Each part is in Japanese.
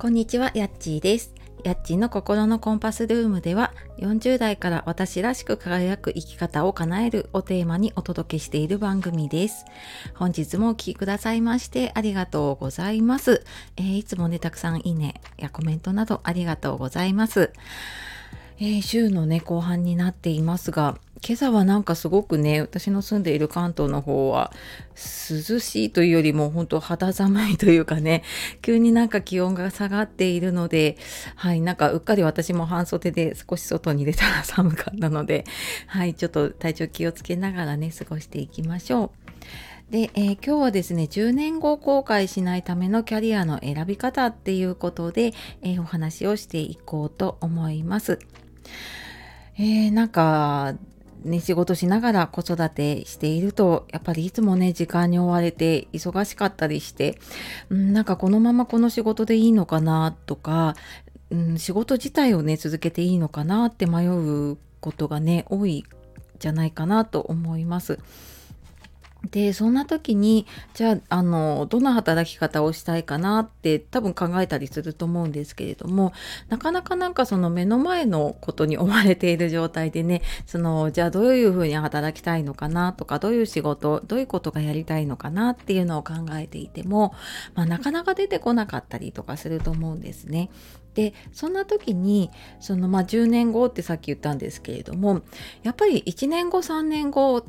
こんにちは、やっちーです。やっちーの心のコンパスルームでは、40代から私らしく輝く生き方を叶えるをテーマにお届けしている番組です。本日もお聴きくださいましてありがとうございます。えー、いつもね、たくさんいいねやコメントなどありがとうございます。えー、週のね、後半になっていますが、今朝はなんかすごくね私の住んでいる関東の方は涼しいというよりも本当肌寒いというかね急になんか気温が下がっているのではいなんかうっかり私も半袖で少し外に出たら寒かったのではいちょっと体調気をつけながらね過ごしていきましょう。で、えー、今日はですね10年後後悔しないためのキャリアの選び方っていうことで、えー、お話をしていこうと思います。えー、なんかね、仕事しながら子育てしていると、やっぱりいつもね、時間に追われて忙しかったりして、うん、なんかこのままこの仕事でいいのかなとか、うん、仕事自体をね、続けていいのかなって迷うことがね、多いじゃないかなと思います。でそんな時にじゃああのどんな働き方をしたいかなって多分考えたりすると思うんですけれどもなかなかなんかその目の前のことに追われている状態でねそのじゃあどういうふうに働きたいのかなとかどういう仕事どういうことがやりたいのかなっていうのを考えていても、まあ、なかなか出てこなかったりとかすると思うんですね。でそんな時にそのまあ10年後ってさっき言ったんですけれどもやっぱり1年後3年後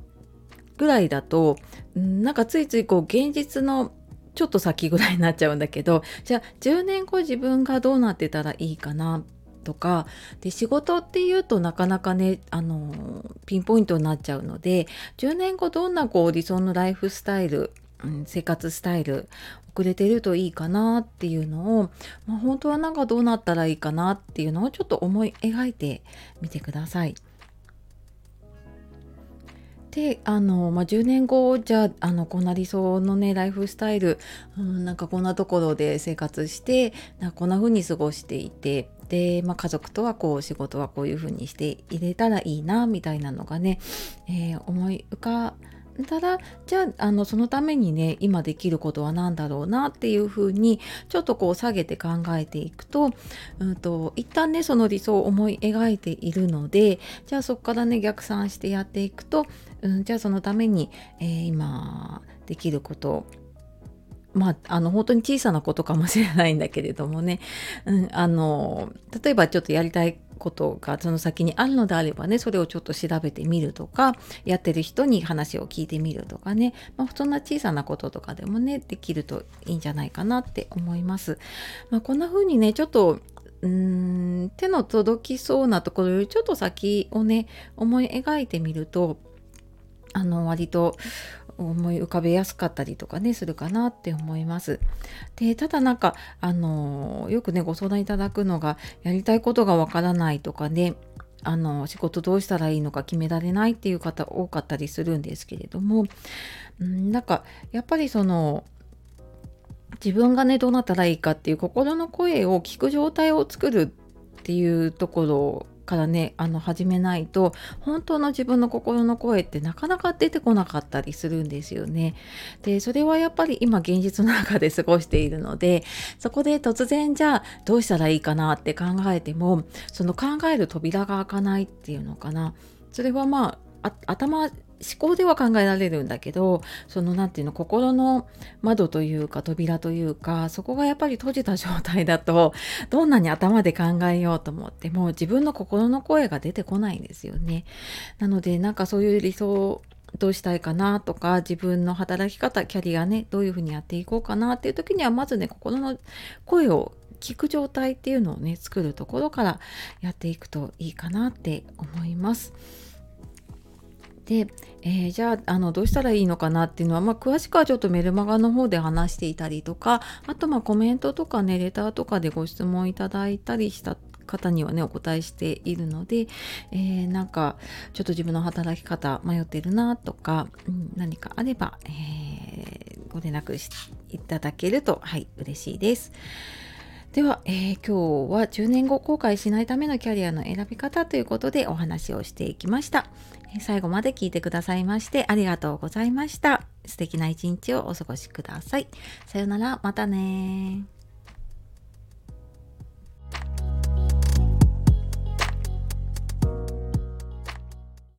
ぐらいだとなんかついついこう現実のちょっと先ぐらいになっちゃうんだけど じゃあ10年後自分がどうなってたらいいかなとかで仕事っていうとなかなかねあのピンポイントになっちゃうので10年後どんなこう理想のライフスタイル、うん、生活スタイル遅れてるといいかなっていうのを、まあ、本当はなんかどうなったらいいかなっていうのをちょっと思い描いてみてください。であの、まあ、10年後じゃあのこんな理想のねライフスタイル、うん、なんかこんなところで生活してなんかこんな風に過ごしていてで、まあ、家族とはこう仕事はこういう風にして入れたらいいなみたいなのがね、えー、思い浮かただじゃああのそのためにね今できることは何だろうなっていうふうにちょっとこう下げて考えていくと,、うんと、一旦ねその理想を思い描いているのでじゃあそこからね逆算してやっていくと、うん、じゃあそのために、えー、今できることまあ、あの本当に小さなことかもしれないんだけれどもね、うん、あの例えばちょっとやりたいことがその先にあるのであればねそれをちょっと調べてみるとかやってる人に話を聞いてみるとかね、まあ、そんな小さなこととかでもねできるといいんじゃないかなって思います。まあ、こんな風にねちょっとうーん手の届きそうなところよりちょっと先をね思い描いてみるとあの割と思い浮かべやすかったりとかねするかなって思います。でただなんかあのよくねご相談いただくのがやりたいことがわからないとかねあの仕事どうしたらいいのか決められないっていう方多かったりするんですけれどもんなんかやっぱりその自分がねどうなったらいいかっていう心の声を聞く状態を作るっていうところからねあの始めないと本当の自分の心の声ってなかなか出てこなかったりするんですよね。でそれはやっぱり今現実の中で過ごしているのでそこで突然じゃあどうしたらいいかなって考えてもその考える扉が開かないっていうのかなそれはまあ頭思考では考えられるんだけどその何て言うの心の窓というか扉というかそこがやっぱり閉じた状態だとどんなに頭で考えようと思っても自分の心の声が出てこないんですよね。なのでなんかそういう理想どうしたいかなとか自分の働き方キャリアねどういうふうにやっていこうかなっていう時にはまずね心の声を聞く状態っていうのをね作るところからやっていくといいかなって思います。で、えー、じゃああのどうしたらいいのかなっていうのは、まあ、詳しくはちょっとメルマガの方で話していたりとかあとまあコメントとかねレターとかでご質問いただいたりした方にはねお答えしているので、えー、なんかちょっと自分の働き方迷ってるなとか、うん、何かあれば、えー、ご連絡いただけるとはい嬉しいです。では、えー、今日は10年後後悔しないためのキャリアの選び方ということでお話をしていきました。最後まで聞いてくださいましてありがとうございました。素敵な一日をお過ごしください。さようなら、またね